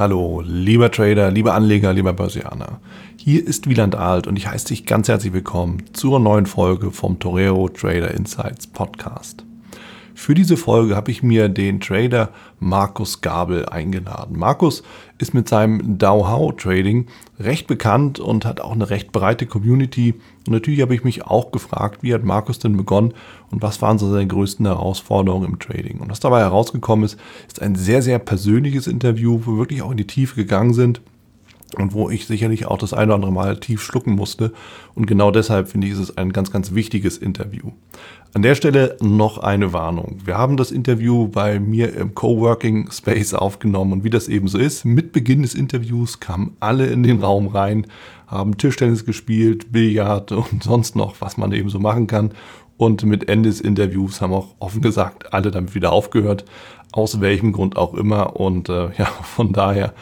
Hallo, lieber Trader, lieber Anleger, lieber Börsianer. Hier ist Wieland Alt und ich heiße dich ganz herzlich willkommen zur neuen Folge vom Torero Trader Insights Podcast. Für diese Folge habe ich mir den Trader Markus Gabel eingeladen. Markus ist mit seinem Dow Trading recht bekannt und hat auch eine recht breite Community. Und natürlich habe ich mich auch gefragt, wie hat Markus denn begonnen und was waren so seine größten Herausforderungen im Trading. Und was dabei herausgekommen ist, ist ein sehr, sehr persönliches Interview, wo wir wirklich auch in die Tiefe gegangen sind und wo ich sicherlich auch das eine oder andere Mal tief schlucken musste. Und genau deshalb finde ich, es ein ganz, ganz wichtiges Interview. An der Stelle noch eine Warnung. Wir haben das Interview bei mir im Coworking Space aufgenommen und wie das eben so ist, mit Beginn des Interviews kamen alle in den Raum rein, haben Tischtennis gespielt, Billard und sonst noch, was man eben so machen kann. Und mit Ende des Interviews haben auch offen gesagt alle damit wieder aufgehört, aus welchem Grund auch immer. Und äh, ja, von daher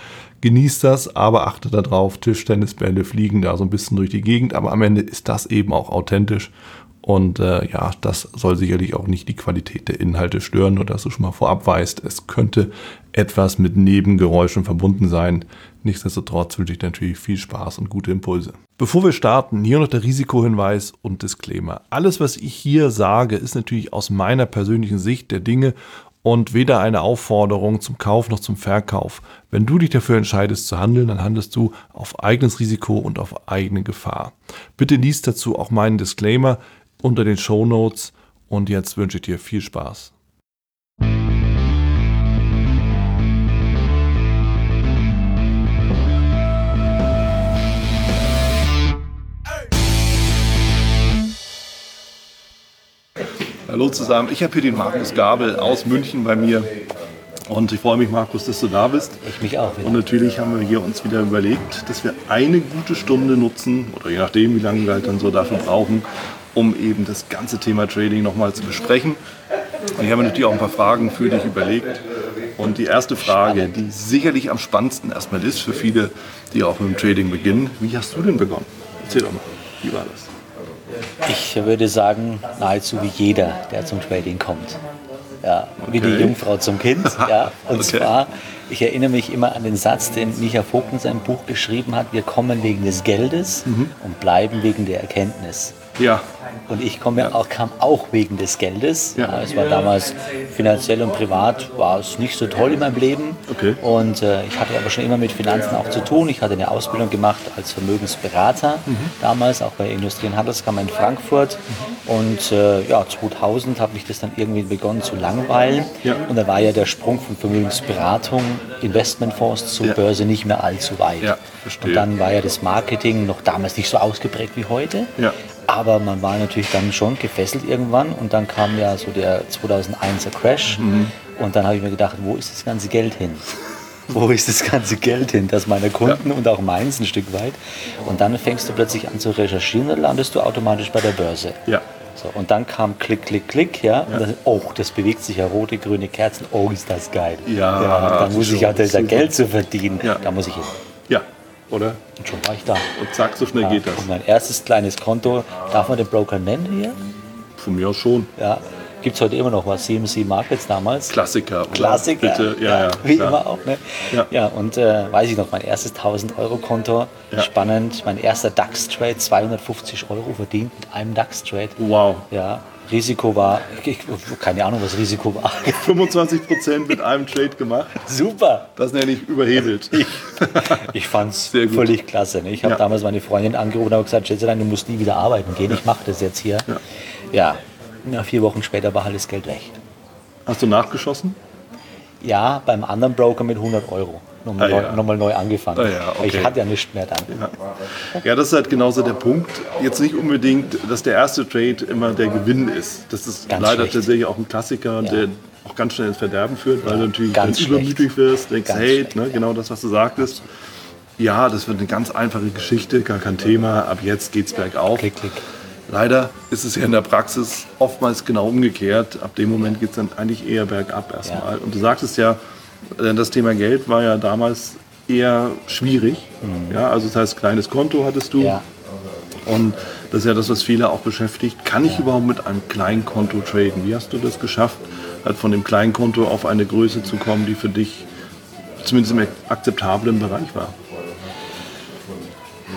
genießt das, aber achtet darauf, Tischtennisbälle fliegen da so ein bisschen durch die Gegend, aber am Ende ist das eben auch authentisch. Und äh, ja, das soll sicherlich auch nicht die Qualität der Inhalte stören, nur dass du schon mal vorab weißt, es könnte etwas mit Nebengeräuschen verbunden sein. Nichtsdestotrotz wünsche ich natürlich viel Spaß und gute Impulse. Bevor wir starten, hier noch der Risikohinweis und Disclaimer. Alles, was ich hier sage, ist natürlich aus meiner persönlichen Sicht der Dinge und weder eine Aufforderung zum Kauf noch zum Verkauf. Wenn du dich dafür entscheidest zu handeln, dann handelst du auf eigenes Risiko und auf eigene Gefahr. Bitte liest dazu auch meinen Disclaimer unter den Show Notes und jetzt wünsche ich dir viel Spaß. Hallo zusammen, ich habe hier den Markus Gabel aus München bei mir. Und ich freue mich, Markus, dass du da bist. Ich mich auch. Wieder. Und natürlich haben wir hier uns wieder überlegt, dass wir eine gute Stunde nutzen, oder je nachdem, wie lange wir halt dann so dafür brauchen, um eben das ganze Thema Trading nochmal zu besprechen. Und ich habe natürlich auch ein paar Fragen für dich überlegt. Und die erste Frage, die sicherlich am spannendsten erstmal ist für viele, die auch mit dem Trading beginnen, wie hast du denn begonnen? Erzähl doch mal, wie war das? Ich würde sagen, nahezu wie jeder, der zum Trading kommt. Ja, okay. wie die Jungfrau zum Kind. Ja. Und okay. zwar, ich erinnere mich immer an den Satz, den Micha Vogt in seinem Buch geschrieben hat, wir kommen wegen des Geldes mhm. und bleiben wegen der Erkenntnis. Ja. Und ich komme auch, kam auch wegen des Geldes. Ja. Es war damals finanziell und privat war es nicht so toll in meinem Leben. Okay. Und äh, ich hatte aber schon immer mit Finanzen auch zu tun. Ich hatte eine Ausbildung gemacht als Vermögensberater mhm. damals, auch bei Industrie- und Handelskammer in Frankfurt. Mhm. Und äh, ja, 2000 habe ich das dann irgendwie begonnen zu langweilen. Ja. Und da war ja der Sprung von Vermögensberatung, Investmentfonds zur ja. Börse nicht mehr allzu weit. Ja, und dann war ja das Marketing noch damals nicht so ausgeprägt wie heute. Ja. Aber man war natürlich dann schon gefesselt irgendwann und dann kam ja so der 2001er Crash mhm. und dann habe ich mir gedacht, wo ist das ganze Geld hin? wo ist das ganze Geld hin? Das meiner Kunden ja. und auch meins ein Stück weit. Und dann fängst du plötzlich an zu recherchieren und landest du automatisch bei der Börse. Ja. So, und dann kam Klick, Klick, Klick, ja. Und dann, oh, das bewegt sich ja rote, grüne Kerzen. Oh, ist das geil. Ja. ja dann muss ich ja, da Geld zu verdienen. Ja. Da muss ich hin. Oder? Und schon war ich da. Und zack, so schnell ja, geht das. Und mein erstes kleines Konto, darf man den Broker nennen hier? Von mir aus schon. Ja. Gibt es heute immer noch was, CMC Markets damals? Klassiker. Klassiker. Bitte, ja, ja. Wie klar. immer auch, ne? Ja, ja und äh, weiß ich noch, mein erstes 1000-Euro-Konto, ja. spannend. Mein erster DAX-Trade, 250 Euro verdient mit einem DAX-Trade. Wow. Ja, Risiko war, ich, keine Ahnung, was Risiko war. 25 Prozent mit einem Trade gemacht. Super. Das nenne ich überhebelt. Ich, ich fand es völlig klasse. Ne? Ich habe ja. damals meine Freundin angerufen und gesagt, Schätzelein, du musst nie wieder arbeiten gehen. Ich mache das jetzt hier. Ja. ja. vier Wochen später war alles Geld weg. Hast du nachgeschossen? Ja, beim anderen Broker mit 100 Euro nochmal, ah, ja. nochmal neu angefangen. Ah, ja, okay. Ich hatte ja nichts mehr dann. Ja. ja. das ist halt genauso der Punkt. Jetzt nicht unbedingt, dass der erste Trade immer der Gewinn ist. Das ist ganz leider schlecht. tatsächlich auch ein Klassiker, der auch ganz schnell ins Verderben führt, weil du natürlich ganz übermütig wirst, denkst, ganz hey, ne, genau das, was du sagtest. Ja, das wird eine ganz einfache Geschichte, gar kein Thema. Ab jetzt geht's bergauf. Klick, klick. Leider ist es ja in der Praxis oftmals genau umgekehrt. Ab dem Moment geht es dann eigentlich eher bergab erstmal. Ja. Und du sagtest ja, das Thema Geld war ja damals eher schwierig. Mhm. Ja, also das heißt, kleines Konto hattest du. Ja. Und das ist ja das, was viele auch beschäftigt. Kann ich ja. überhaupt mit einem kleinen Konto traden? Wie hast du das geschafft, halt von dem kleinen Konto auf eine Größe zu kommen, die für dich zumindest im akzeptablen Bereich war.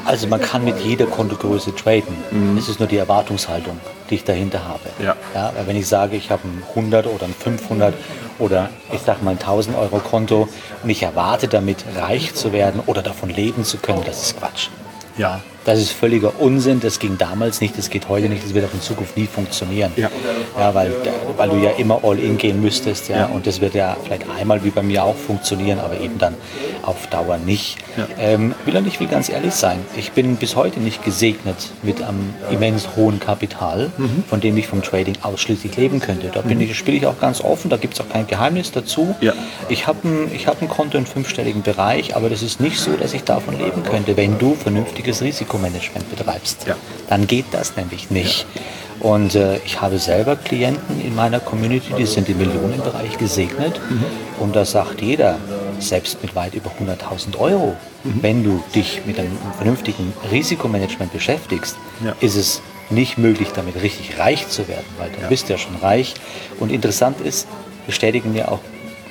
Also man kann mit jeder Kontogröße traden. Mhm. Es ist nur die Erwartungshaltung, die ich dahinter habe. Ja. Ja, wenn ich sage, ich habe ein 100 oder ein 500 oder ich sage mal ein 1000 Euro Konto und ich erwarte damit reich zu werden oder davon leben zu können, das ist Quatsch. Ja. Das ist völliger Unsinn, das ging damals nicht, das geht heute nicht, das wird auch in Zukunft nie funktionieren. Ja. Ja, weil, weil du ja immer all in gehen müsstest, ja, Ja. und das wird ja vielleicht einmal wie bei mir auch funktionieren, aber eben dann auf Dauer nicht. Ja. Ähm, will und ich will ganz ehrlich sein, ich bin bis heute nicht gesegnet mit einem immens hohen Kapital, Mhm. von dem ich vom Trading ausschließlich leben könnte. Da bin ich, spiele ich auch ganz offen, da gibt es auch kein Geheimnis dazu. Ja. Ich habe ein, ich hab ein Konto im fünfstelligen Bereich, aber das ist nicht so, dass ich davon leben könnte, wenn du vernünftiges Risikomanagement betreibst. Ja. Dann geht das nämlich nicht. Und äh, ich habe selber Klienten in meiner Community, die sind im Millionenbereich gesegnet. Mhm. Und da sagt jeder, selbst mit weit über 100.000 Euro, Mhm. wenn du dich mit einem vernünftigen Risikomanagement beschäftigst, Ja. ist es nicht möglich, damit richtig reich zu werden, weil du Ja. bist ja schon reich. Und interessant ist, bestätigen mir auch,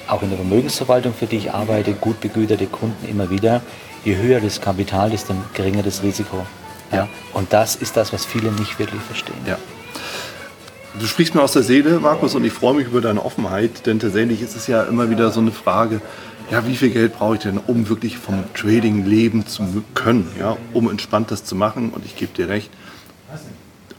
auch in der Vermögensverwaltung, für die ich arbeite, gut begüterte Kunden immer wieder, je höher das Kapital, desto geringer das Risiko. Ja. Und das ist das, was viele nicht wirklich verstehen. Ja. Du sprichst mir aus der Seele, Markus, und ich freue mich über deine Offenheit, denn tatsächlich ist es ja immer wieder so eine Frage, ja, wie viel Geld brauche ich denn, um wirklich vom Trading leben zu können, ja, um entspannt das zu machen? Und ich gebe dir recht,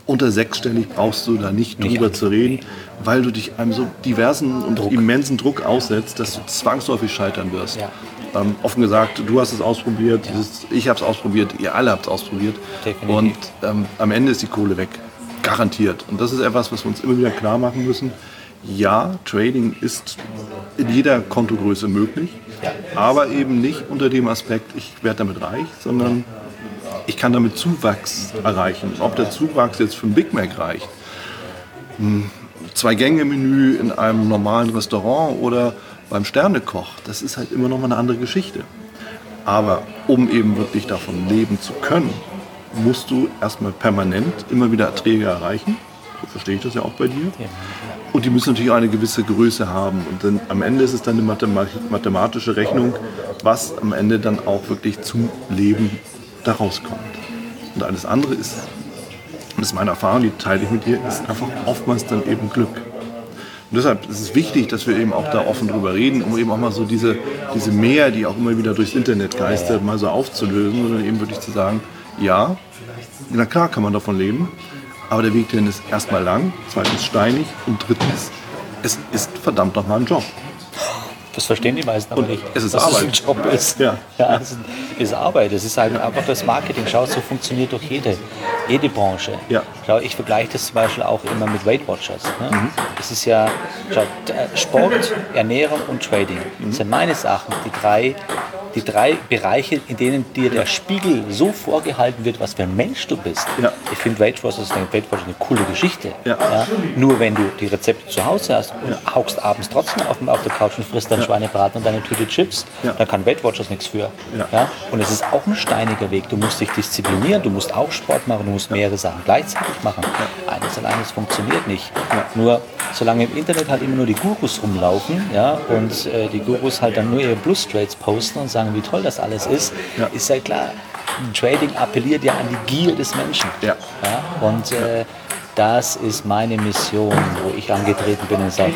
unter sechsstellig brauchst du da nicht Nicht drüber an- zu reden, weil du dich einem so diversen und Druck. immensen Druck aussetzt, dass du zwangsläufig scheitern wirst. Ja. Ähm, offen gesagt, du hast es ausprobiert, Ja. ich habe es ausprobiert, ihr alle habt es ausprobiert. Definitiv. Und ähm, am Ende ist die Kohle weg. Garantiert. Und das ist etwas, was wir uns immer wieder klar machen müssen. Ja, Trading ist in jeder Kontogröße möglich, Ja. aber eben nicht unter dem Aspekt, ich werde damit reich, sondern ich kann damit Zuwachs erreichen. Ob der Zuwachs jetzt für ein Big Mac reicht, ein Zwei-Gänge-Menü in einem normalen Restaurant oder beim Sternekoch, das ist halt immer noch mal eine andere Geschichte. Aber um eben wirklich davon leben zu können, musst du erstmal permanent immer wieder Erträge erreichen. So verstehe ich das ja auch bei dir. Und die müssen natürlich auch eine gewisse Größe haben. Und dann am Ende ist es dann eine mathema- mathematische Rechnung, was am Ende dann auch wirklich zum Leben daraus kommt. Und alles andere ist, und das ist meine Erfahrung, die teile ich mit dir, ist einfach oftmals dann eben Glück. Und deshalb ist es wichtig, dass wir eben auch da offen drüber reden, um eben auch mal so diese, diese Mehr, die auch immer wieder durchs Internet geistert, mal so aufzulösen, sondern eben wirklich zu sagen, ja, na klar kann man davon leben, aber der Weg dahin ist erstmal lang, zweitens steinig und drittens, es ist verdammt nochmal ein Job. Das verstehen die meisten aber nicht. es ist dass Arbeit. ein Job ist. Ja. ja es ist, Arbeit. Es ist halt einfach das Marketing. Schau, so funktioniert doch jede, jede Branche. Ja. Schau, ich vergleiche das zum Beispiel auch immer mit Weight Watchers. Ne? Mhm. Es ist ja schau, äh, Sport, Ernährung und Trading. Mhm. Das sind meines Erachtens die drei, die drei Bereiche, in denen dir der Spiegel so vorgehalten wird, was für ein Mensch du bist. Ja. Ich finde Weight Watchers eine, Weight Watchers eine coole Geschichte. Ja. Nur wenn du die Rezepte zu Hause hast und haukst abends trotzdem auf, auf der Couch und frisst deinen Schweinebraten und deine Tüte Chips, Ja. dann kann Weight Watchers nichts für. Ja. Und es ist auch ein steiniger Weg. Du musst dich disziplinieren, du musst auch Sport machen, du musst mehrere Sachen gleichzeitig machen. Eines allein, das funktioniert nicht. Nur solange im Internet halt immer nur die Gurus rumlaufen ja, und äh, die Gurus halt dann nur ihre Plus Trades posten und sagen, wie toll das alles ist, Ja. ist ja klar, Trading appelliert ja an die Gier des Menschen. Ja. Ja, und äh, das ist meine Mission, wo ich angetreten bin und sage,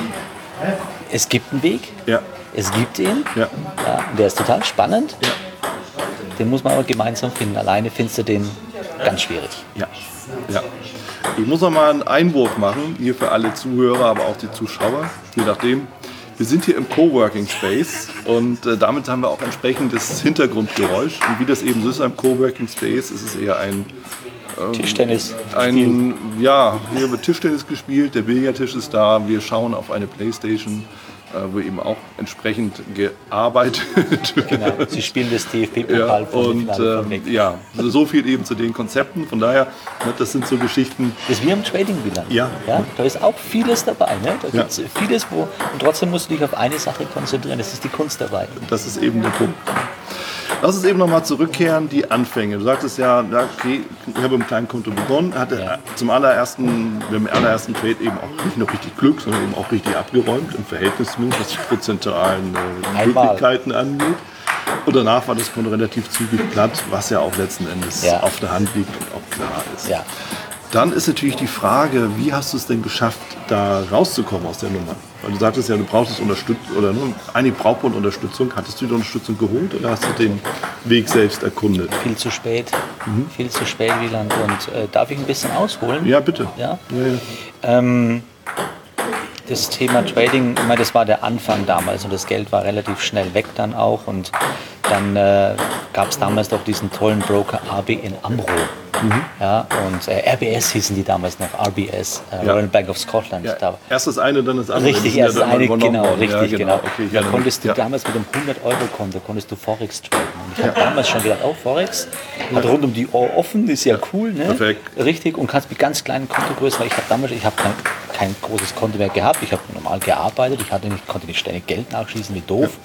es gibt einen Weg, Ja. es gibt ihn, Ja. ja, der ist total spannend. Ja. Den muss man aber gemeinsam finden. Alleine findest du den ganz schwierig. Ja, ja. Ich muss noch mal einen Einwurf machen, hier für alle Zuhörer, aber auch die Zuschauer, je nachdem. Wir sind hier im Coworking Space und äh, damit haben wir auch entsprechendes Hintergrundgeräusch. Und wie das eben so ist am Coworking Space, ist es eher ein, Tischtennis. ein ja, hier wird Tischtennis gespielt, der Billardtisch ist da, wir schauen auf eine Playstation, wo eben auch entsprechend gearbeitet wird. Genau. Sie spielen das TFP-Pokal Ja, und ähm, ja, so viel eben zu den Konzepten. Von daher, ne, das sind so Geschichten, Das ist wie im Trading wieder. Ja. ja. Da ist auch vieles dabei. Ne? Da Ja. gibt es vieles, wo. Und trotzdem musst du dich auf eine Sache konzentrieren. Das ist die Kunst dabei. Das ist eben der Punkt. Lass uns eben nochmal zurückkehren, die Anfänge. Du sagtest ja, okay, ich habe im kleinen Konto begonnen, hatte ja. zum allerersten, beim allerersten Trade eben auch nicht nur richtig Glück, sondern eben auch richtig abgeräumt, im Verhältnis zumindest, was die prozentualen äh, Möglichkeiten angeht. Und danach war das Konto relativ zügig platt, was ja auch letzten Endes ja. auf der Hand liegt und auch klar ist. Ja. Dann ist natürlich die Frage, wie hast du es denn geschafft, da rauszukommen aus der Nummer? Weil du sagtest ja, du brauchst Unterstützung oder ne, eigentlich braucht man Unterstützung. Hattest du die Unterstützung geholt oder hast du den Weg selbst erkundet? Viel zu spät. Mhm. Viel zu spät, Wieland. Und äh, darf ich ein bisschen ausholen? Ja, bitte. Ja? ja, ja. Ähm, das Thema Trading, ich meine, das war der Anfang damals und das Geld war relativ schnell weg dann auch. Und dann äh, gab es damals doch diesen tollen Broker AB in Amro. Mhm. Ja, und äh, RBS hießen die damals noch, RBS, äh, ja. Royal Bank of Scotland. Ja, da. Erst das eine, dann das andere. Richtig, erst das eine, genau, richtig, ja, genau. genau. Okay, da konntest du damals mit einem 100-Euro-Konto konntest du Forex traden. Und ich habe damals schon gedacht, oh, Forex, hat rund um die Ohr offen, ist ja cool, ne? Perfekt. Richtig, und kannst mit ganz kleinen Kontogrößen, weil ich habe damals, ich habe kein, kein großes Konto mehr gehabt, ich habe normal gearbeitet, ich hatte nicht, konnte nicht ständig Geld nachschießen, wie doof. Ja.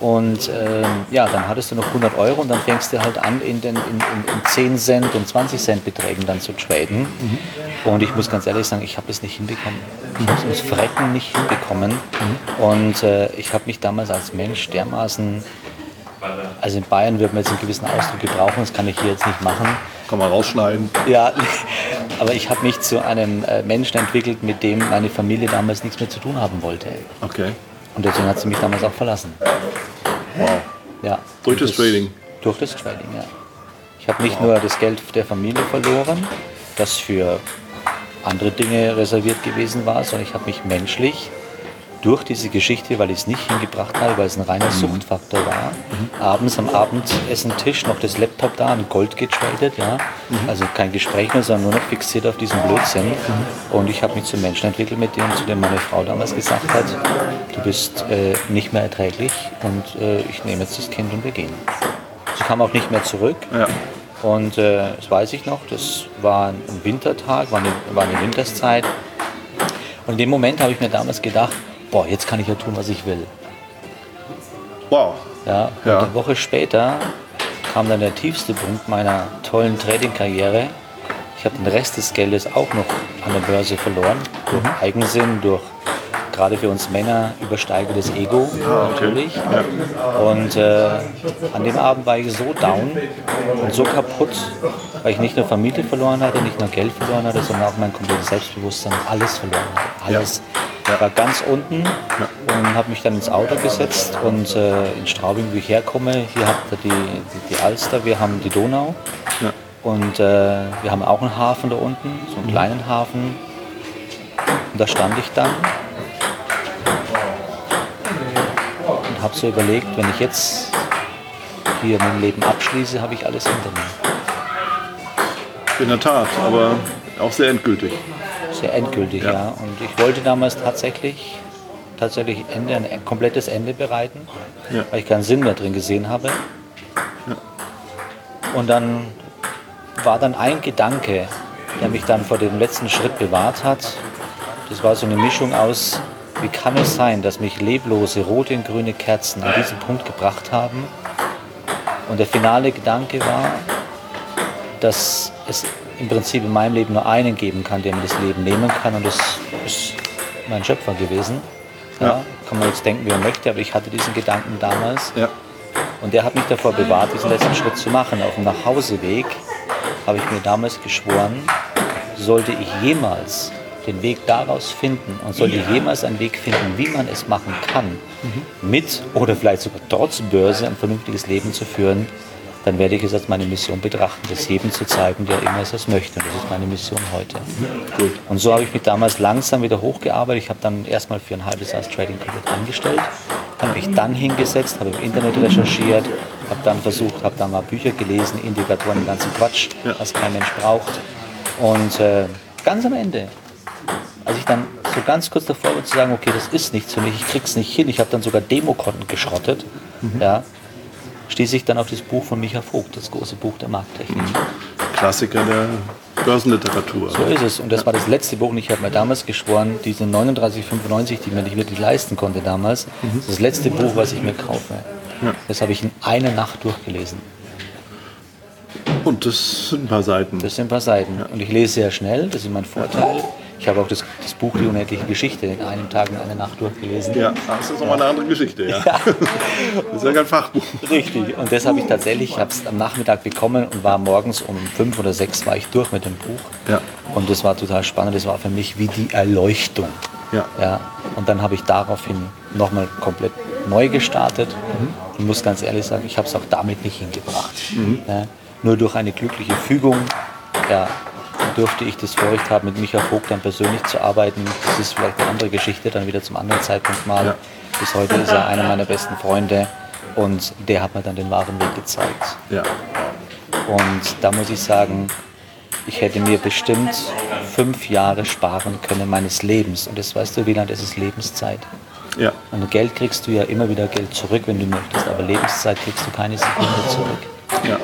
Und äh, ja, dann hattest du noch 100 Euro und dann fängst du halt an, in, den, in, in, in 10 Cent und 20 Cent Beträgen dann zu traden. Mhm. Und ich muss ganz ehrlich sagen, ich habe es nicht hinbekommen. Ich habe es Frecken nicht hinbekommen. Mhm. Und äh, ich habe mich damals als Mensch dermaßen, also in Bayern wird man jetzt einen gewissen Ausdruck gebrauchen, das kann ich hier jetzt nicht machen. Kann man rausschneiden. Ja, aber ich habe mich zu einem äh, Menschen entwickelt, mit dem meine Familie damals nichts mehr zu tun haben wollte. Okay. Und deswegen hat sie mich damals auch verlassen. Wow. Ja. Durch das, das Trading? Durch das Trading, ja. Ich habe nicht wow. nur das Geld der Familie verloren, das für andere Dinge reserviert gewesen war, sondern ich habe mich menschlich durch diese Geschichte, weil ich es nicht hingebracht habe, weil es ein reiner mhm. Suchtfaktor war, mhm. abends am Abendessen-Tisch noch das Laptop da an Gold getradet, ja. Mhm. Also kein Gespräch mehr, sondern nur noch fixiert auf diesen Blödsinn. Mhm. Und ich habe mich zum Menschen entwickelt, mit dem, zu dem meine Frau damals gesagt hat, du bist äh, nicht mehr erträglich und äh, ich nehme jetzt das Kind und wir gehen. Sie kam auch nicht mehr zurück. Ja. Und äh, das weiß ich noch, das war ein Wintertag, war eine, war eine Winterszeit. Und in dem Moment habe ich mir damals gedacht, boah, jetzt kann ich ja tun, was ich will. Wow. Ja, und ja. eine Woche später kam dann der tiefste Punkt meiner tollen Trading-Karriere. Ich habe den Rest des Geldes auch noch an der Börse verloren. Durch mhm. Eigensinn, durch gerade für uns Männer übersteigertes Ego ah, okay. natürlich. Ja. Und äh, an dem Abend war ich so down und so kaputt, weil ich nicht nur Familie verloren hatte, nicht nur Geld verloren hatte, sondern auch mein komplettes Selbstbewusstsein, alles verloren hatte. Alles. Ja. Ich war ganz unten und habe mich dann ins Auto gesetzt und äh, in Straubing, wo ich herkomme, hier habt ihr die, die, die Alster, wir haben die Donau ja. und äh, wir haben auch einen Hafen da unten, so einen mhm. kleinen Hafen. Und da stand ich dann und habe so überlegt, wenn ich jetzt hier mein Leben abschließe, habe ich alles hinter mir. In der Tat, aber auch sehr endgültig sehr endgültig, ja. ja. Und ich wollte damals tatsächlich, tatsächlich Ende, ein komplettes Ende bereiten, ja. weil ich keinen Sinn mehr drin gesehen habe. Ja. Und dann war dann ein Gedanke, der mich dann vor dem letzten Schritt bewahrt hat. Das war so eine Mischung aus, wie kann es sein, dass mich leblose rote und grüne Kerzen an diesen Punkt gebracht haben. Und der finale Gedanke war, dass es im Prinzip in meinem Leben nur einen geben kann, der mir das Leben nehmen kann und das ist mein Schöpfer gewesen. Ja, ja. Kann man jetzt denken, wie man möchte, aber ich hatte diesen Gedanken damals. Ja. Und der hat mich davor bewahrt, diesen letzten Schritt zu machen. Auf dem Nachhauseweg habe ich mir damals geschworen, sollte ich jemals den Weg daraus finden und sollte ja. jemals einen Weg finden, wie man es machen kann, mhm. mit oder vielleicht sogar trotz Börse ein vernünftiges Leben zu führen, dann werde ich es als meine Mission betrachten, das jedem zu zeigen, der immer es möchte. Und das ist meine Mission heute. Gut. Und so habe ich mich damals langsam wieder hochgearbeitet. Ich habe dann erstmal für ein halbes Jahr das Trading komplett angestellt, habe mich dann hingesetzt, habe im Internet recherchiert, habe dann versucht, habe dann mal Bücher gelesen, Indikatoren, den ganzen Quatsch, ja. was kein Mensch braucht. Und äh, ganz am Ende, als ich dann so ganz kurz davor war zu sagen, okay, das ist nichts für mich, ich krieg's nicht hin, ich habe dann sogar Demokonten geschrottet, mhm. ja, stieß ich dann auf das Buch von Micha Vogt, das große Buch der Markttechnik. Mhm. Klassiker der Börsenliteratur. So ist es. Und das war das letzte Buch. Und ich habe mir damals geschworen, diese 39,95, die ich mir nicht wirklich leisten konnte damals, mhm. das, das letzte Buch, was ich mir kaufe. Ja. Das habe ich in einer Nacht durchgelesen. Und das sind ein paar Seiten. Das sind ein paar Seiten. Ja. Und ich lese sehr schnell, das ist mein Vorteil. Ich habe auch das, das, Buch Die unendliche Geschichte in einem Tag und einer Nacht durchgelesen. Ja, das ist nochmal eine andere Geschichte, ja. ja. Das ist ja kein Fachbuch. Richtig. Und das habe ich tatsächlich, ich habe es am Nachmittag bekommen und war morgens um fünf oder sechs war ich durch mit dem Buch. Ja. Und das war total spannend. Das war für mich wie die Erleuchtung. Ja. ja. Und dann habe ich daraufhin nochmal komplett neu gestartet. Mhm. Und muss ganz ehrlich sagen, ich habe es auch damit nicht hingebracht. Mhm. Ja. Nur durch eine glückliche Fügung ja, durfte ich das Vorrecht haben, mit Michael Vogt dann persönlich zu arbeiten. Das ist vielleicht eine andere Geschichte, dann wieder zum anderen Zeitpunkt mal. Ja. Bis heute ist er einer meiner besten Freunde und der hat mir dann den wahren Weg gezeigt. Ja. Und da muss ich sagen, ich hätte mir bestimmt fünf Jahre sparen können meines Lebens. Und das weißt du, Wieland, das ist Lebenszeit. Ja. Und Geld kriegst du ja immer wieder Geld zurück, wenn du möchtest, aber Lebenszeit kriegst du keine Sekunde zurück. Ja.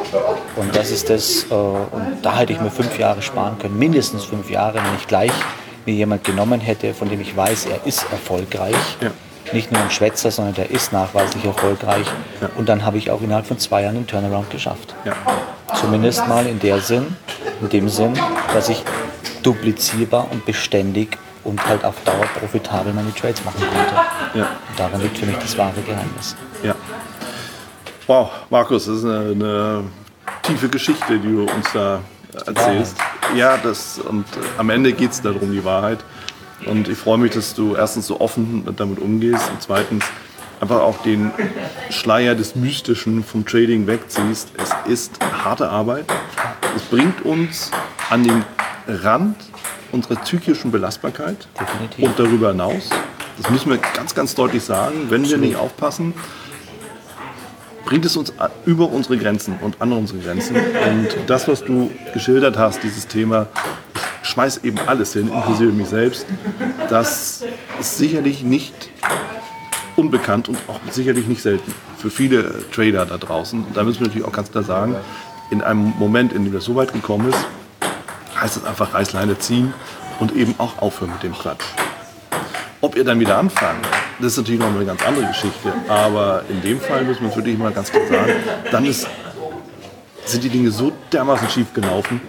Und das ist das, äh, und da hätte ich mir fünf Jahre sparen können, mindestens fünf Jahre, wenn ich gleich mir jemand genommen hätte, von dem ich weiß, er ist erfolgreich. Ja. Nicht nur ein Schwätzer, sondern der ist nachweislich erfolgreich. Ja. Und dann habe ich auch innerhalb von zwei Jahren den Turnaround geschafft. Ja. Zumindest mal in der Sinn, in dem Sinn, dass ich duplizierbar und beständig und halt auf Dauer profitabel meine Trades machen konnte. Ja. Und darin liegt für mich das wahre Geheimnis. Ja. Wow, Markus, das ist eine, eine tiefe Geschichte, die du uns da erzählst. Ja, das, und am Ende geht es darum, die Wahrheit. Und ich freue mich, dass du erstens so offen damit umgehst und zweitens einfach auch den Schleier des Mystischen vom Trading wegziehst. Es ist harte Arbeit. Es bringt uns an den Rand unserer psychischen Belastbarkeit Definitiv. und darüber hinaus. Das müssen wir ganz, ganz deutlich sagen. Wenn wir nicht aufpassen, bringt es uns über unsere Grenzen und an unsere Grenzen. Und das, was du geschildert hast, dieses Thema, ich schmeiß eben alles hin, inklusive mich selbst, das ist sicherlich nicht unbekannt und auch sicherlich nicht selten für viele Trader da draußen. Und da müssen wir natürlich auch ganz klar sagen, in einem Moment, in dem das so weit gekommen ist, heißt es einfach Reißleine ziehen und eben auch aufhören mit dem Quatsch. Ob ihr dann wieder anfangt, das ist natürlich noch eine ganz andere Geschichte. Aber in dem Fall muss man wirklich mal ganz klar sagen, dann ist, sind die Dinge so dermaßen schief gelaufen,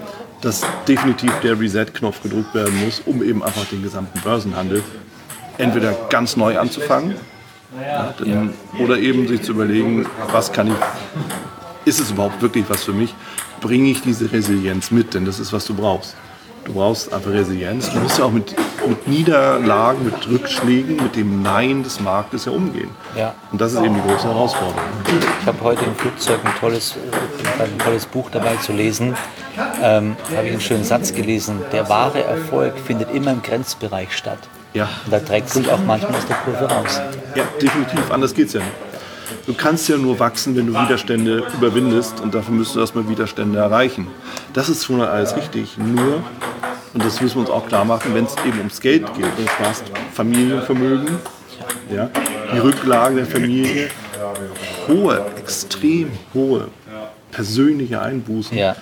dass definitiv der Reset-Knopf gedrückt werden muss, um eben einfach den gesamten Börsenhandel entweder ganz neu anzufangen ja, denn, oder eben sich zu überlegen, was kann ich, ist es überhaupt wirklich was für mich? Bringe ich diese Resilienz mit? Denn das ist, was du brauchst. Du brauchst einfach Resilienz. Du musst ja auch mit, mit Niederlagen, mit Rückschlägen, mit dem Nein des Marktes ja umgehen. Ja. Und das ist eben die große Herausforderung. Ich habe heute im Flugzeug ein tolles, ein tolles Buch dabei zu lesen. Ähm, habe ich einen schönen Satz gelesen. Der wahre Erfolg findet immer im Grenzbereich statt. Ja. Und da trägt sich auch manchmal aus der Kurve raus. Ja, definitiv. Anders geht es ja nicht. Du kannst ja nur wachsen, wenn du Widerstände überwindest und dafür müsstest du erstmal Widerstände erreichen. Das ist schon alles richtig. Nur, und das müssen wir uns auch klar machen, wenn es eben ums Geld geht, du sparst Familienvermögen, ja, die Rücklagen der Familie, hohe, extrem hohe persönliche Einbußen, ja.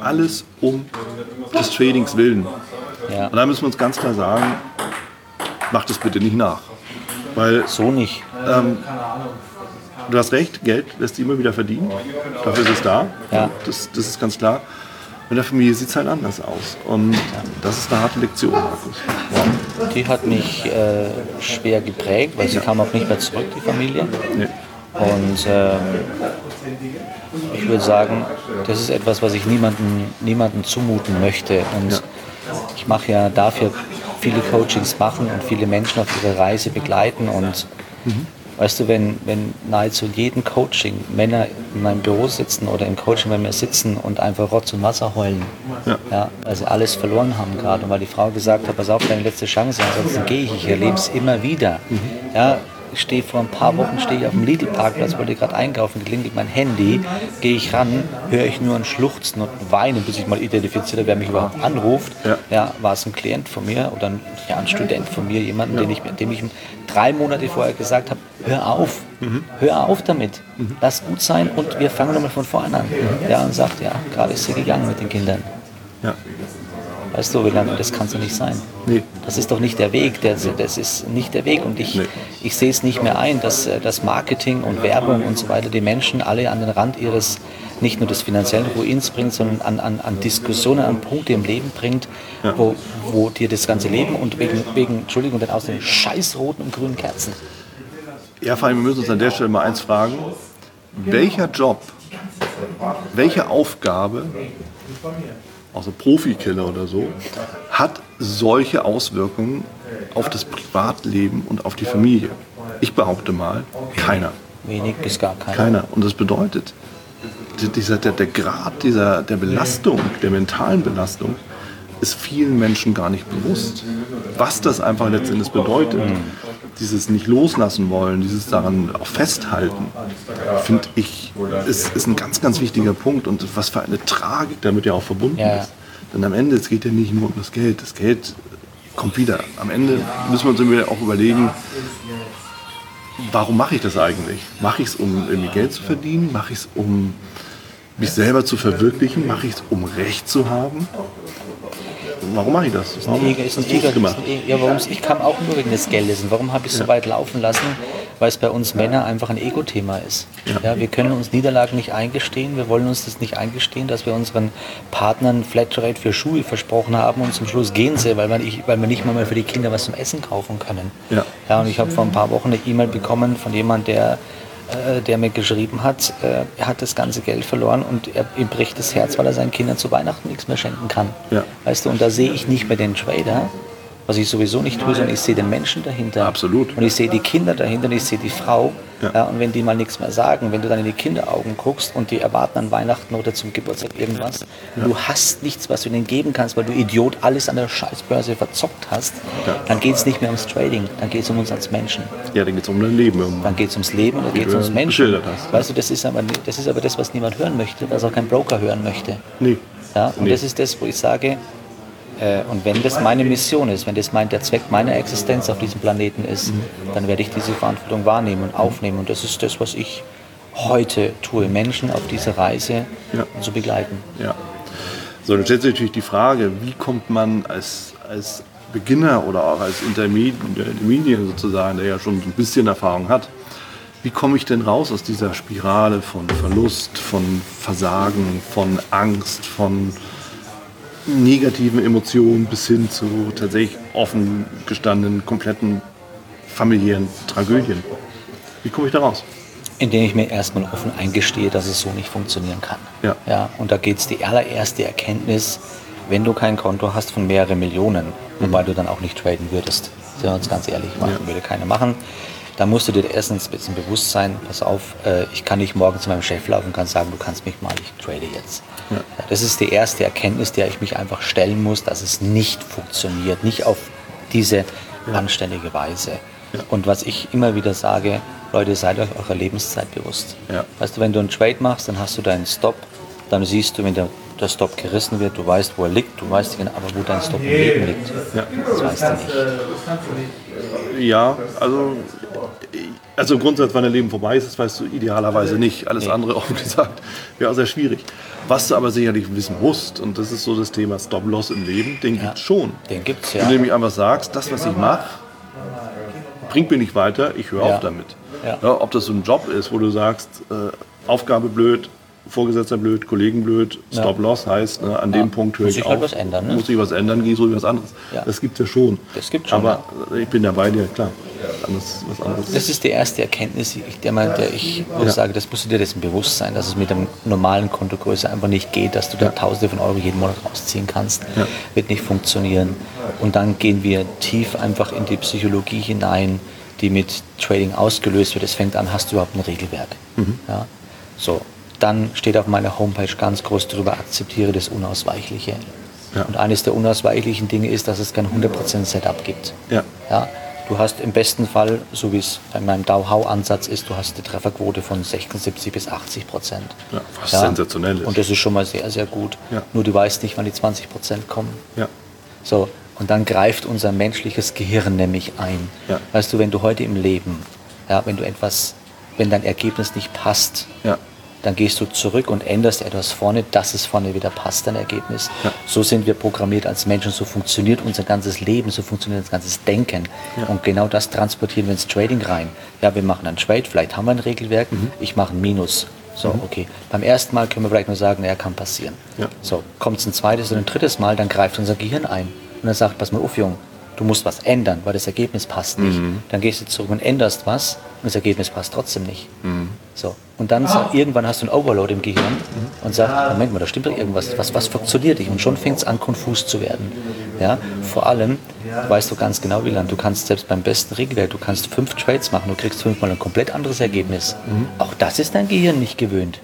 alles um des Tradings willen. Ja. Und da müssen wir uns ganz klar sagen, mach das bitte nicht nach. Weil, so nicht. Ähm, du hast recht, Geld lässt sich immer wieder verdienen. Dafür ist es da. Ja. Das, das ist ganz klar. Mit der Familie sieht es halt anders aus. Und das ist eine harte Lektion, Markus. Wow. Die hat mich äh, schwer geprägt, weil sie ja. kam auch nicht mehr zurück, die Familie. Nee. Und äh, ich würde sagen, das ist etwas, was ich niemandem, niemandem zumuten möchte. Und ja. ich mache ja dafür viele Coachings machen und viele Menschen auf ihre Reise begleiten. Und mhm. Weißt du, wenn, wenn nahezu jeden Coaching Männer in meinem Büro sitzen oder im Coaching bei mir sitzen und einfach Rotz und Wasser heulen, ja. Ja, weil sie alles verloren haben gerade und weil die Frau gesagt hat, pass auf, deine letzte Chance, ansonsten gehe ich, ich erlebe es immer wieder. Mhm. Ja, ich stehe vor ein paar Wochen stehe ich auf dem Lidl-Parkplatz, wollte gerade einkaufen, klingelt mein Handy, gehe ich ran, höre ich nur ein Schluchzen und Weinen, bis ich mal identifiziere, wer mich überhaupt anruft. Ja. ja war es ein Klient von mir oder ein, ja, ein Student von mir, jemanden, ja. den ich, dem ich drei Monate vorher gesagt habe, hör auf, mhm. hör auf damit, mhm. lass gut sein und wir fangen nochmal von vorne an. Mhm. Ja, und sagt, ja, gerade ist sie gegangen mit den Kindern. Ja. Weißt du, das kann es ja nicht sein. Nee. Das ist doch nicht der Weg. Das, das ist nicht der Weg. Und ich, nee. ich sehe es nicht mehr ein, dass das Marketing und Werbung und so weiter die Menschen alle an den Rand ihres, nicht nur des finanziellen Ruins bringt, sondern an, an, an Diskussionen, an Punkte im Leben bringt, ja. wo, wo dir das ganze Leben und wegen, wegen Entschuldigung, dann aus den scheiß roten und grünen Kerzen. Ja, vor allem, wir müssen uns an der Stelle mal eins fragen. Welcher Job, welche Aufgabe außer Profikiller oder so, hat solche Auswirkungen auf das Privatleben und auf die Familie? Ich behaupte mal, keiner. Wenig bis gar keiner. Keiner. Und das bedeutet, dieser, der, der Grad dieser, der Belastung, der mentalen Belastung, ist vielen Menschen gar nicht bewusst, was das einfach letztendlich bedeutet. Dieses nicht loslassen wollen, dieses daran auch festhalten, finde ich, ist, ist ein ganz, ganz wichtiger Punkt und was für eine Tragik damit ja auch verbunden ja. ist. Denn am Ende, es geht ja nicht nur um das Geld, das Geld kommt wieder. Am Ende müssen wir uns auch überlegen, warum mache ich das eigentlich? Mache ich es, um irgendwie Geld zu verdienen? Mache ich es, um mich selber zu verwirklichen? Mache ich es, um Recht zu haben? Warum mache ich das? Warum ist ein Ego, ist ein Ego, ja, warum, ich kam auch nur wegen des Geldes. Und warum habe ich es so weit laufen lassen? Weil es bei uns Männer einfach ein Ego-Thema ist. Ja. ja. wir können uns Niederlagen nicht eingestehen. Wir wollen uns das nicht eingestehen, dass wir unseren Partnern Flatrate für Schuhe versprochen haben und zum Schluss gehen sie, weil wir, nicht, weil wir nicht mal für die Kinder was zum Essen kaufen können. Ja. ja und ich habe vor ein paar Wochen eine E-Mail bekommen von jemandem, der äh, der mir geschrieben hat, äh, er hat das ganze Geld verloren und er, ihm bricht das Herz, weil er seinen Kindern zu Weihnachten nichts mehr schenken kann. Ja. Weißt du, und da sehe ich nicht mehr den Trader, was ich sowieso nicht tue, sondern ich sehe den Menschen dahinter. Absolut. Und ich sehe die Kinder dahinter und ich sehe die Frau. Ja. ja. und wenn die mal nichts mehr sagen, wenn du dann in die Kinderaugen guckst und die erwarten an Weihnachten oder zum Geburtstag irgendwas, ja. du hast nichts, was du ihnen geben kannst, weil du Idiot alles an der Scheißbörse verzockt hast, dann geht es nicht mehr ums Trading, dann geht es um uns als Menschen. Ja, dann geht es um dein Leben. Um dann geht es ums Leben, dann geht es ums Menschen. Hast, weißt du, das ist, aber, das ist aber das, was niemand hören möchte, was auch kein Broker hören möchte. Nee. Ja, und nee. das ist das, wo ich sage, und wenn das meine Mission ist, wenn das mein, der Zweck meiner Existenz auf diesem Planeten ist, dann werde ich diese Verantwortung wahrnehmen und aufnehmen. Und das ist das, was ich heute tue, Menschen auf diese Reise ja. zu begleiten. Ja. So, dann stellt sich natürlich die Frage, wie kommt man als, als Beginner oder auch als Intermediate sozusagen, der ja schon ein bisschen Erfahrung hat, wie komme ich denn raus aus dieser Spirale von Verlust, von Versagen, von Angst, von negativen Emotionen bis hin zu tatsächlich offen gestandenen, kompletten familiären Tragödien. Wie komme ich da raus? Indem ich mir erstmal offen eingestehe, dass es so nicht funktionieren kann. Ja. Ja, und da geht es die allererste Erkenntnis, wenn du kein Konto hast von mehreren Millionen, wobei mhm. du dann auch nicht traden würdest, sind wir uns ganz ehrlich, machen, ja. würde keiner machen, da musst du dir erstens ein bisschen bewusst sein, pass auf, äh, ich kann nicht morgen zu meinem Chef laufen und kann sagen, du kannst mich mal, ich trade jetzt. Ja. Das ist die erste Erkenntnis, der ich mich einfach stellen muss, dass es nicht funktioniert, nicht auf diese ja. anständige Weise. Ja. Und was ich immer wieder sage, Leute, seid euch eurer Lebenszeit bewusst. Weißt du, wenn du einen Trade machst, dann hast du deinen Stop, dann siehst du, wenn der, der Stop gerissen wird, du weißt, wo er liegt, du weißt genau, aber wo dein Stop im Leben liegt. Das weißt du nicht. Ja, also also im Grundsatz, wann dein Leben vorbei ist, das weißt du idealerweise nicht. Alles nee. andere, offen gesagt, wäre auch sehr schwierig. Was du aber sicherlich wissen musst, und das ist so das Thema Stop-Loss im Leben, den ja, gibt es schon. Den gibt es, ja. Wenn du nämlich einfach sagst, das, was ich mache, bringt mir nicht weiter, ich höre ja. auf damit. Ja. ob das so ein Job ist, wo du sagst, äh, Aufgabe blöd, Vorgesetzter blöd, Kollegen blöd, Stop-Loss heißt, ne, an ja. dem Punkt höre ich halt auf. was ändern, ne? Muss ich was ändern, gehe so wie was anderes. Ja. Das gibt es ja schon. Das gibt schon. Aber ja. ich bin da bei dir, klar. Anders. Das ist die erste Erkenntnis, der, man, der ich ja. sage, das musst du dir dessen bewusst sein, dass es mit einem normalen Kontogröße einfach nicht geht, dass du da Tausende von Euro jeden Monat rausziehen kannst. Wird nicht funktionieren. Und dann gehen wir tief einfach in die Psychologie hinein, die mit Trading ausgelöst wird. Es fängt an, hast du überhaupt ein Regelwerk? Mhm. Ja? So, dann steht auf meiner Homepage ganz groß drüber, akzeptiere das Unausweichliche. Ja. Und eines der unausweichlichen Dinge ist, dass es kein 100% Setup gibt. Ja. Ja, du hast im besten Fall, so wie es bei meinem Dow-How-Ansatz ist, du hast eine Trefferquote von 76 bis 80 Prozent. Ja, was ja. sensationell ist. Und das ist schon mal sehr, sehr gut. Ja. Nur du weißt nicht, wann die 20 Prozent kommen. Ja. So, und dann greift unser menschliches Gehirn nämlich ein. Ja. Weißt du, wenn du heute im Leben, ja, wenn du etwas, wenn dein Ergebnis nicht passt, ja dann gehst du zurück und änderst etwas vorne, dass es vorne wieder passt, dein Ergebnis. Ja. So sind wir programmiert als Menschen, so funktioniert unser ganzes Leben, so funktioniert unser ganzes Denken. Und genau das transportieren wir ins Trading rein. Ja, wir machen einen Trade, vielleicht haben wir ein Regelwerk, Mhm. ich mache ein Minus. So, okay. Beim ersten Mal können wir vielleicht nur sagen, naja, kann passieren. Ja. So, kommt es ein zweites oder ein drittes Mal, dann greift unser Gehirn ein. Und dann sagt, pass mal auf, Junge, du musst was ändern, weil das Ergebnis passt nicht. Mhm. Dann gehst du zurück und änderst was und das Ergebnis passt trotzdem nicht. Mhm. So. Und dann sag, irgendwann hast du ein Overload im Gehirn und sagst, Moment mal, da stimmt doch irgendwas, was, was funktioniert nicht? Und schon fängt es an, konfus zu werden. Ja? Vor allem weißt du ganz genau, Wieland, du kannst selbst beim besten Regelwerk, du kannst fünf Trades machen, du kriegst fünfmal ein komplett anderes Ergebnis. Auch das ist dein Gehirn nicht gewöhnt.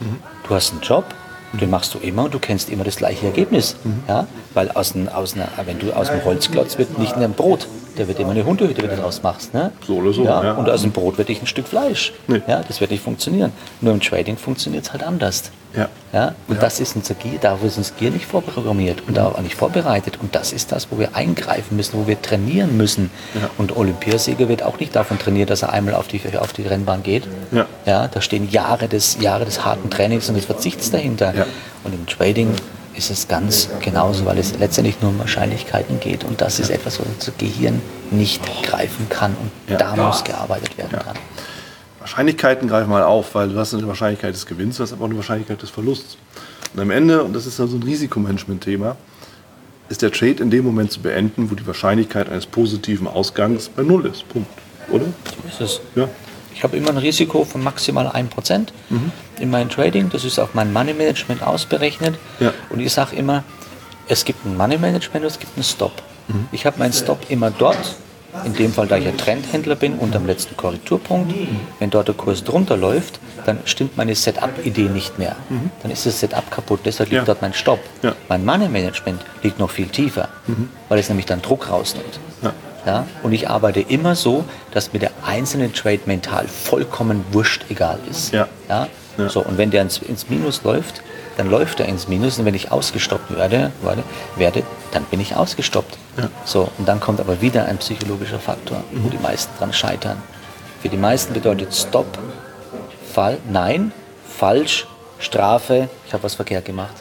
Du hast einen Job, den machst du immer und du kennst immer das gleiche Ergebnis. Ja? Weil aus, ein, aus einer, wenn du aus einem Holzklotz wird nicht ein Brot, der wird immer eine Hundehütte, wenn du daraus machst. Ne? So oder so, Ja? ja. Und aus dem Brot wird nicht ein Stück Fleisch. Nee. Ja? Das wird nicht funktionieren. Nur im Trading funktioniert es halt anders. Ja. Ja? Und Ja. das ist unser Gier, da ist unser Gier nicht vorprogrammiert und auch nicht vorbereitet. Und das ist das, wo wir eingreifen müssen, wo wir trainieren müssen. Ja. Und Olympiasieger wird auch nicht davon trainiert, dass er einmal auf die, auf die Rennbahn geht. Ja. Ja, da stehen Jahre des, Jahre des harten Trainings und des Verzichts dahinter. Ja. Und im Trading ist es ganz genauso, weil es letztendlich nur um Wahrscheinlichkeiten geht. Und das ist etwas, was unser Gehirn nicht greifen kann. Und Ja. da muss gearbeitet werden dran. Wahrscheinlichkeiten greifen mal auf, weil du hast eine Wahrscheinlichkeit des Gewinns, du hast aber auch eine Wahrscheinlichkeit des Verlusts. Und am Ende, und das ist ja so ein Risikomanagement-Thema, ist der Trade in dem Moment zu beenden, wo die Wahrscheinlichkeit eines positiven Ausgangs bei Null ist. Punkt. Oder? So ist es. Ja. Ich habe immer ein Risiko von maximal 1% in meinem Trading. Das ist auf mein Money Management ausberechnet. Ja. Und ich sage immer, es gibt ein Money Management und es gibt einen Stop. Ich habe meinen Stop immer dort, in dem Fall, da ich ein Trendhändler bin, unterm letzten Korrekturpunkt. Wenn dort der Kurs drunter läuft, dann stimmt meine Setup-Idee nicht mehr. Dann ist das Setup kaputt, deshalb liegt Ja. dort mein Stopp. Ja. Mein Money Management liegt noch viel tiefer, weil es nämlich dann Druck rausnimmt. Ja. Und ich arbeite immer so, dass mir der einzelne Trade mental vollkommen wurscht egal ist. Ja. Ja? Ja. So, und wenn der ins, ins Minus läuft, dann läuft er ins Minus. Und wenn ich ausgestoppt werde, werde, werde dann bin ich ausgestoppt. Ja. So, und dann kommt aber wieder ein psychologischer Faktor, wo Mhm. die meisten dran scheitern. Für die meisten bedeutet Stop, Fall, nein, falsch, Strafe, ich habe was verkehrt gemacht.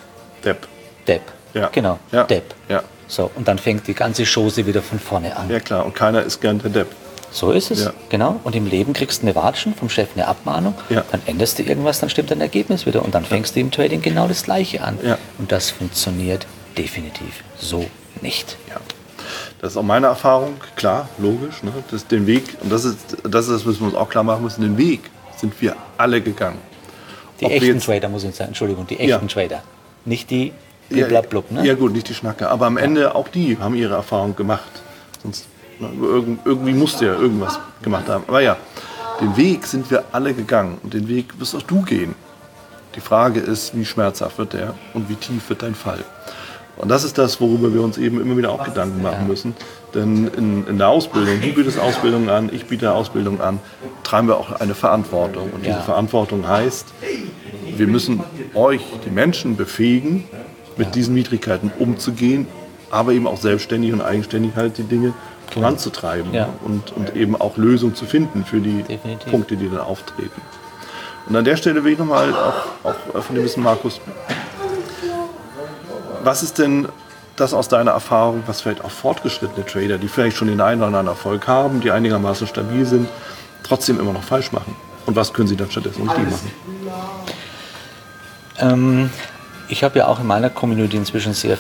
Depp. Depp. Ja. Genau, Ja. Depp. Ja. So, und dann fängt die ganze Chose wieder von vorne an. Ja klar, und keiner ist gern der Depp. So ist es, Ja. genau. Und im Leben kriegst du eine Watschen vom Chef, eine Abmahnung, Ja. dann änderst du irgendwas, dann stimmt dein Ergebnis wieder und dann fängst du im Trading genau das Gleiche an. Ja. Und das funktioniert definitiv so nicht. Ja. Das ist auch meine Erfahrung, klar, logisch. Ne? Das den Weg, und das ist, das ist das, was wir uns auch klar machen müssen, den Weg sind wir alle gegangen. Die Ob echten jetzt- Trader, muss ich sagen, Entschuldigung, die echten Ja. Trader. Nicht die Ja, blablablub, ne? ja gut, nicht die Schnacke, aber am Ende auch die haben ihre Erfahrung gemacht. Sonst ne, irgend- irgendwie musste ja irgendwas gemacht haben. Aber ja, den Weg sind wir alle gegangen und den Weg wirst auch du gehen. Die Frage ist, wie schmerzhaft wird der und wie tief wird dein Fall. Und das ist das, worüber wir uns eben immer wieder auch Gedanken machen müssen. Denn in, in der Ausbildung, du bietest Ausbildung an, ich biete Ausbildung an, tragen wir auch eine Verantwortung. Und diese Ja. Verantwortung heißt, wir müssen euch, die Menschen, befähigen, mit diesen Widrigkeiten umzugehen, aber eben auch selbstständig und eigenständig halt die Dinge voranzutreiben Ja. und, und eben auch Lösungen zu finden für die Definitiv. Punkte, die dann auftreten. Und an der Stelle will ich nochmal auch, auch von dem wissen, Markus, was ist denn das aus deiner Erfahrung, was vielleicht auch fortgeschrittene Trader, die vielleicht schon den einen oder anderen Erfolg haben, die einigermaßen stabil sind, trotzdem immer noch falsch machen? Und was können sie dann stattdessen richtig machen? Ähm, ich habe ja auch in meiner Community inzwischen sehr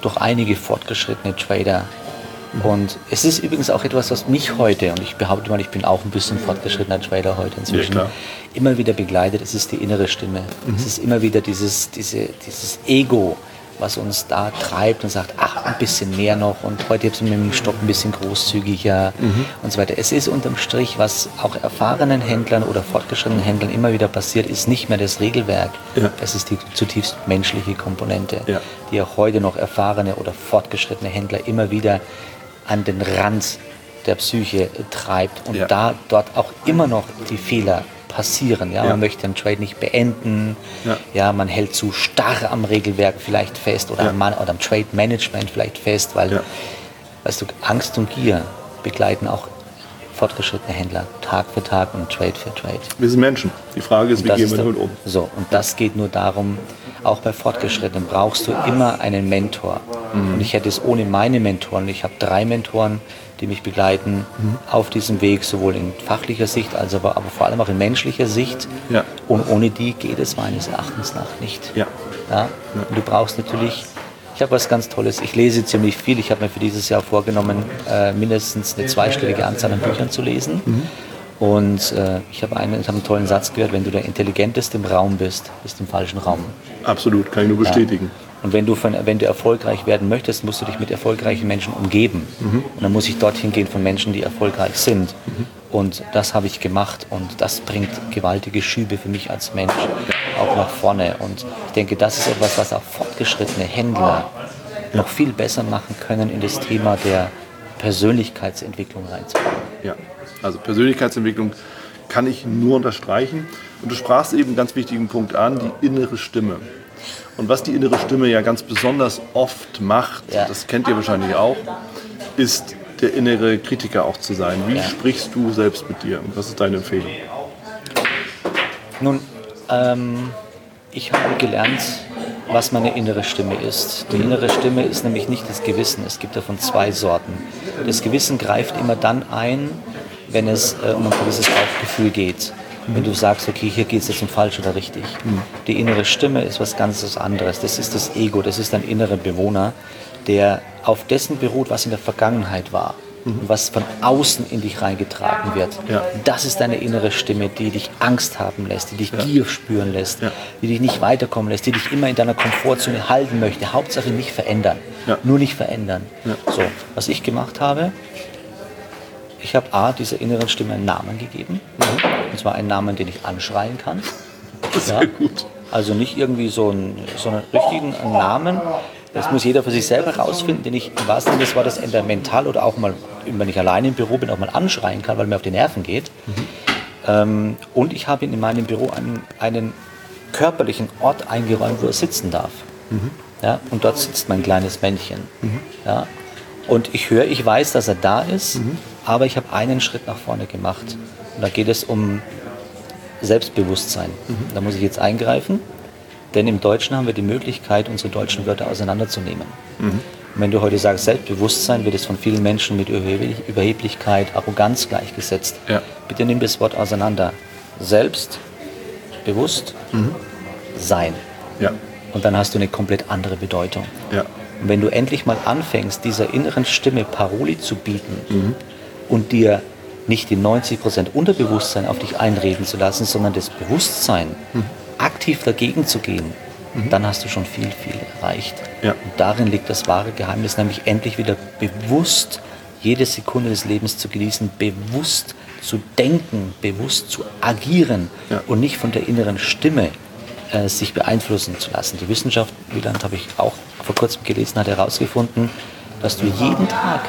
durch einige fortgeschrittene Trader. Und es ist übrigens auch etwas, was mich heute, und ich behaupte mal, ich bin auch ein bisschen fortgeschrittener Trader heute inzwischen, klar. immer wieder begleitet. Es ist die innere Stimme. Es ist immer wieder dieses, diese, dieses Ego, was uns da treibt und sagt, ach, ein bisschen mehr noch und heute jetzt mit dem Stopp ein bisschen großzügiger und so weiter. Es ist unterm Strich, was auch erfahrenen Händlern oder fortgeschrittenen Händlern immer wieder passiert, ist nicht mehr das Regelwerk. Ja. Es ist die zutiefst menschliche Komponente, Ja. die auch heute noch erfahrene oder fortgeschrittene Händler immer wieder an den Rand der Psyche treibt und Ja. da dort auch immer noch die Fehler passieren. Ja? Man möchte den Trade nicht beenden, Ja. man hält zu starr am Regelwerk vielleicht fest oder, am, Man- oder am Trade Management vielleicht fest, weil weißt du, Angst und Gier begleiten auch fortgeschrittene Händler, Tag für Tag und Trade für Trade. Wir sind Menschen. Die Frage ist, wie gehen wir damit um? So, und das geht nur darum, auch bei Fortgeschrittenen brauchst du immer einen Mentor. Mhm. Und ich hätte es ohne meine Mentoren, ich habe drei Mentoren, die mich begleiten Mhm. auf diesem Weg, sowohl in fachlicher Sicht, als aber, aber vor allem auch in menschlicher Sicht. Ja. Und ohne die geht es meines Erachtens nach nicht. Ja. Ja? Du brauchst natürlich, ich habe was ganz Tolles, ich lese ziemlich viel, ich habe mir für dieses Jahr vorgenommen, äh, mindestens eine zweistellige Anzahl an Büchern zu lesen. Und äh, ich habe einen, ich habe einen tollen Satz gehört, wenn du der Intelligenteste im Raum bist, bist du im falschen Raum. Absolut, kann ich nur bestätigen. Und wenn du, von, wenn du erfolgreich werden möchtest, musst du dich mit erfolgreichen Menschen umgeben. Und dann muss ich dorthin gehen von Menschen, die erfolgreich sind. Und das habe ich gemacht und das bringt gewaltige Schübe für mich als Mensch auch nach vorne. Und ich denke, das ist etwas, was auch fortgeschrittene Händler noch viel besser machen können, in das Thema der Persönlichkeitsentwicklung reinzubringen. Ja, also Persönlichkeitsentwicklung kann ich nur unterstreichen. Und du sprachst eben einen ganz wichtigen Punkt an, die innere Stimme. Und was die innere Stimme ja ganz besonders oft macht, Ja. das kennt ihr wahrscheinlich auch, ist der innere Kritiker auch zu sein. Wie Ja. sprichst du selbst mit dir? Und was ist deine Empfehlung? Nun, ähm, ich habe gelernt, was meine innere Stimme ist. Die innere Stimme ist nämlich nicht das Gewissen. Es gibt davon zwei Sorten. Das Gewissen greift immer dann ein, wenn es äh, um ein gewisses Bauchgefühl geht. Wenn du sagst, okay, hier geht es jetzt um falsch oder richtig. Die innere Stimme ist was ganz anderes. Das ist das Ego, das ist dein innerer Bewohner, der auf dessen beruht, was in der Vergangenheit war. Und was von außen in dich reingetragen wird. Ja. Das ist deine innere Stimme, die dich Angst haben lässt, die dich Gier spüren lässt, Ja. die dich nicht weiterkommen lässt, die dich immer in deiner Komfortzone halten möchte. Hauptsache nicht verändern. Ja. Nur nicht verändern. Ja. So, was ich gemacht habe, ich habe A, dieser inneren Stimme einen Namen gegeben. Und zwar einen Namen, den ich anschreien kann. Sehr Ja. gut. Also nicht irgendwie so einen, so einen richtigen Namen. Das muss jeder für sich selber rausfinden, den ich im wahrsten Sinne des Wortes entweder mental oder auch mal, wenn ich alleine im Büro bin, auch mal anschreien kann, weil mir auf die Nerven geht. Ähm, und ich habe in meinem Büro einen, einen körperlichen Ort eingeräumt, wo er sitzen darf. Ja, und dort sitzt mein kleines Männchen. Ja, und ich höre, ich weiß, dass er da ist, aber ich habe einen Schritt nach vorne gemacht. Und da geht es um Selbstbewusstsein. Da muss ich jetzt eingreifen, denn im Deutschen haben wir die Möglichkeit, unsere deutschen Wörter auseinanderzunehmen. Und wenn du heute sagst Selbstbewusstsein, wird es von vielen Menschen mit Überheblich- Überheblichkeit, Arroganz gleichgesetzt. Ja. Bitte nimm das Wort auseinander. Selbst, bewusst, sein. Ja, Und dann hast du eine komplett andere Bedeutung. ja, Und wenn du endlich mal anfängst, dieser inneren Stimme Paroli zu bieten und dir nicht die 90% Unterbewusstsein auf dich einreden zu lassen, sondern das Bewusstsein aktiv dagegen zu gehen, dann hast du schon viel, viel erreicht. Ja. Und darin liegt das wahre Geheimnis, nämlich endlich wieder bewusst jede Sekunde des Lebens zu genießen, bewusst zu denken, bewusst zu agieren Ja. und nicht von der inneren Stimme äh, sich beeinflussen zu lassen. Die Wissenschaft, Wieland habe ich auch vor kurzem gelesen, hat herausgefunden, dass du jeden Tag,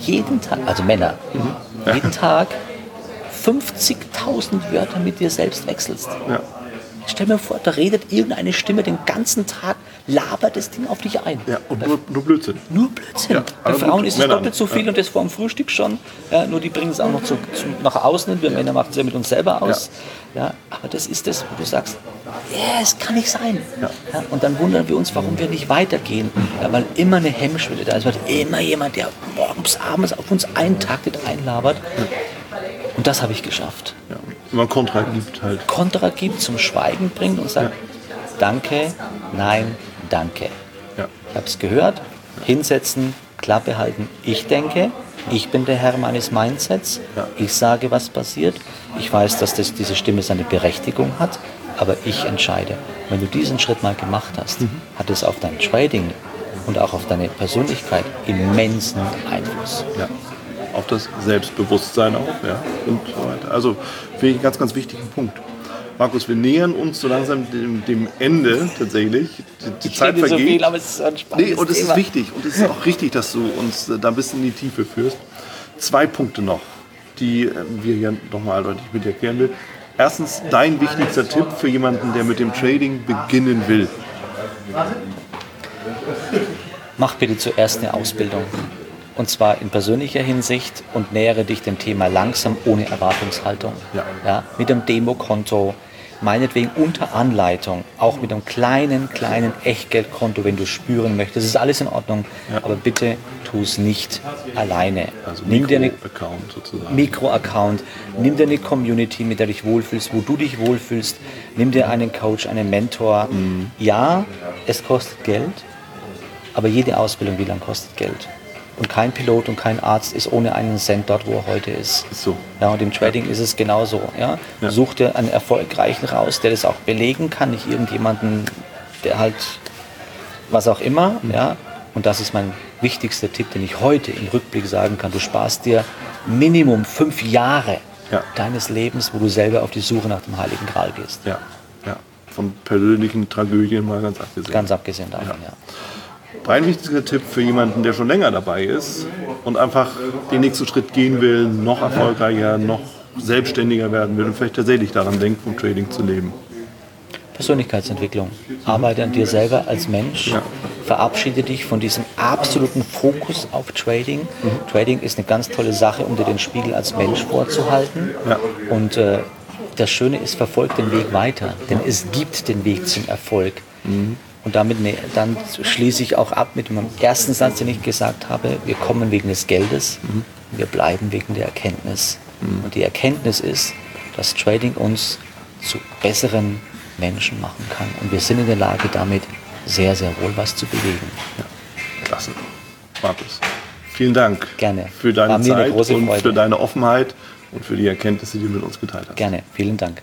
jeden Tag, also Männer, jeden Tag 50.000 Wörter mit dir selbst wechselst. ja. Stell mir vor, da redet irgendeine Stimme den ganzen Tag, labert das Ding auf dich ein. ja. Und nur, nur Blödsinn. Nur Blödsinn. Ja, Bei Frauen ist es Männern, doppelt so viel ja. und das vor dem Frühstück schon. Ja, nur die bringen es auch noch zu, zu, nach außen hin. Wir Männer machen es ja mit uns selber aus. Ja. aber das ist das, wo du sagst, ja, es kann nicht sein. Ja. Ja, und dann wundern wir uns, warum wir nicht weitergehen. Ja, weil immer eine Hemmschwelle da ist. Weil immer jemand, der morgens, abends auf uns eintaktet, einlabert. Und das habe ich geschafft. Ja. Wenn man Kontra gibt halt. Kontra gibt, zum Schweigen bringt und sagt, danke, nein, danke. Ich habe es gehört. Hinsetzen, Klappe halten. Ich denke, ich bin der Herr meines Mindsets. Ich sage, was passiert. Ich weiß, dass das, diese Stimme seine Berechtigung hat, aber ich entscheide. Wenn du diesen Schritt mal gemacht hast, Mhm. hat es auf dein Trading und auch auf deine Persönlichkeit immensen Einfluss. Ja. Auf das Selbstbewusstsein auch, ja. Und so weiter. Also finde ich einen ganz, ganz wichtigen Punkt. Markus, wir nähern uns so langsam dem, dem Ende tatsächlich. Die, die Ich Zeit rede so vergeht. viel, aber es ist ein spannendes Nee, und es ist Thema. wichtig und es ist auch richtig, dass du uns äh, da ein bisschen in die Tiefe führst. Zwei Punkte noch, die äh, wir hier nochmal deutlich mit dir erklären will. Erstens, dein wichtigster Tipp für jemanden, der mit dem Trading beginnen will. Mach bitte zuerst eine Ausbildung. und zwar in persönlicher Hinsicht und nähere dich dem Thema langsam ohne Erwartungshaltung. Ja. Ja, mit dem Demokonto, meinetwegen unter Anleitung, auch mit einem kleinen, kleinen Echtgeldkonto, wenn du spüren möchtest. Das ist alles in Ordnung, Ja. aber bitte tu es nicht alleine. Also Nimm dir eine Mikro-Account sozusagen. Mikro-Account, nimm dir eine Community, mit der du dich wohlfühlst, wo du dich wohlfühlst, nimm dir einen Coach, einen Mentor. Ja, es kostet Geld, aber jede Ausbildung wie lang kostet Geld. Und kein Pilot und kein Arzt ist ohne einen Cent dort, wo er heute ist. So. Ja, und im Trading ist es genauso. Ja? Ja. Such dir einen Erfolgreichen raus, der das auch belegen kann, nicht irgendjemanden, der halt was auch immer. Mhm. Ja? Und das ist mein wichtigster Tipp, den ich heute im Rückblick sagen kann. Du sparst dir Minimum fünf Jahre Ja. deines Lebens, wo du selber auf die Suche nach dem Heiligen Gral gehst. Ja, ja. Von persönlichen Tragödien mal ganz abgesehen. Ganz abgesehen davon, ja. Dein wichtigster Tipp für jemanden, der schon länger dabei ist und einfach den nächsten Schritt gehen will, noch erfolgreicher, noch selbstständiger werden will und vielleicht tatsächlich daran denkt, vom Trading zu leben. Persönlichkeitsentwicklung. Arbeite an dir selber als Mensch. Ja. Verabschiede dich von diesem absoluten Fokus auf Trading. Trading ist eine ganz tolle Sache, um dir den Spiegel als Mensch vorzuhalten. Ja. Und äh, das Schöne ist, verfolg den Weg weiter, denn es gibt den Weg zum Erfolg. Und damit ne, dann schließe ich auch ab mit meinem ersten Satz, den ich gesagt habe. Wir kommen wegen des Geldes, wir bleiben wegen der Erkenntnis. Und die Erkenntnis ist, dass Trading uns zu besseren Menschen machen kann. Und wir sind in der Lage, damit sehr, sehr wohl was zu bewegen. Klasse. Markus, vielen Dank Gerne. für deine Zeit und Freude. für deine Offenheit und für die Erkenntnisse, die du mit uns geteilt hast. Gerne. Vielen Dank.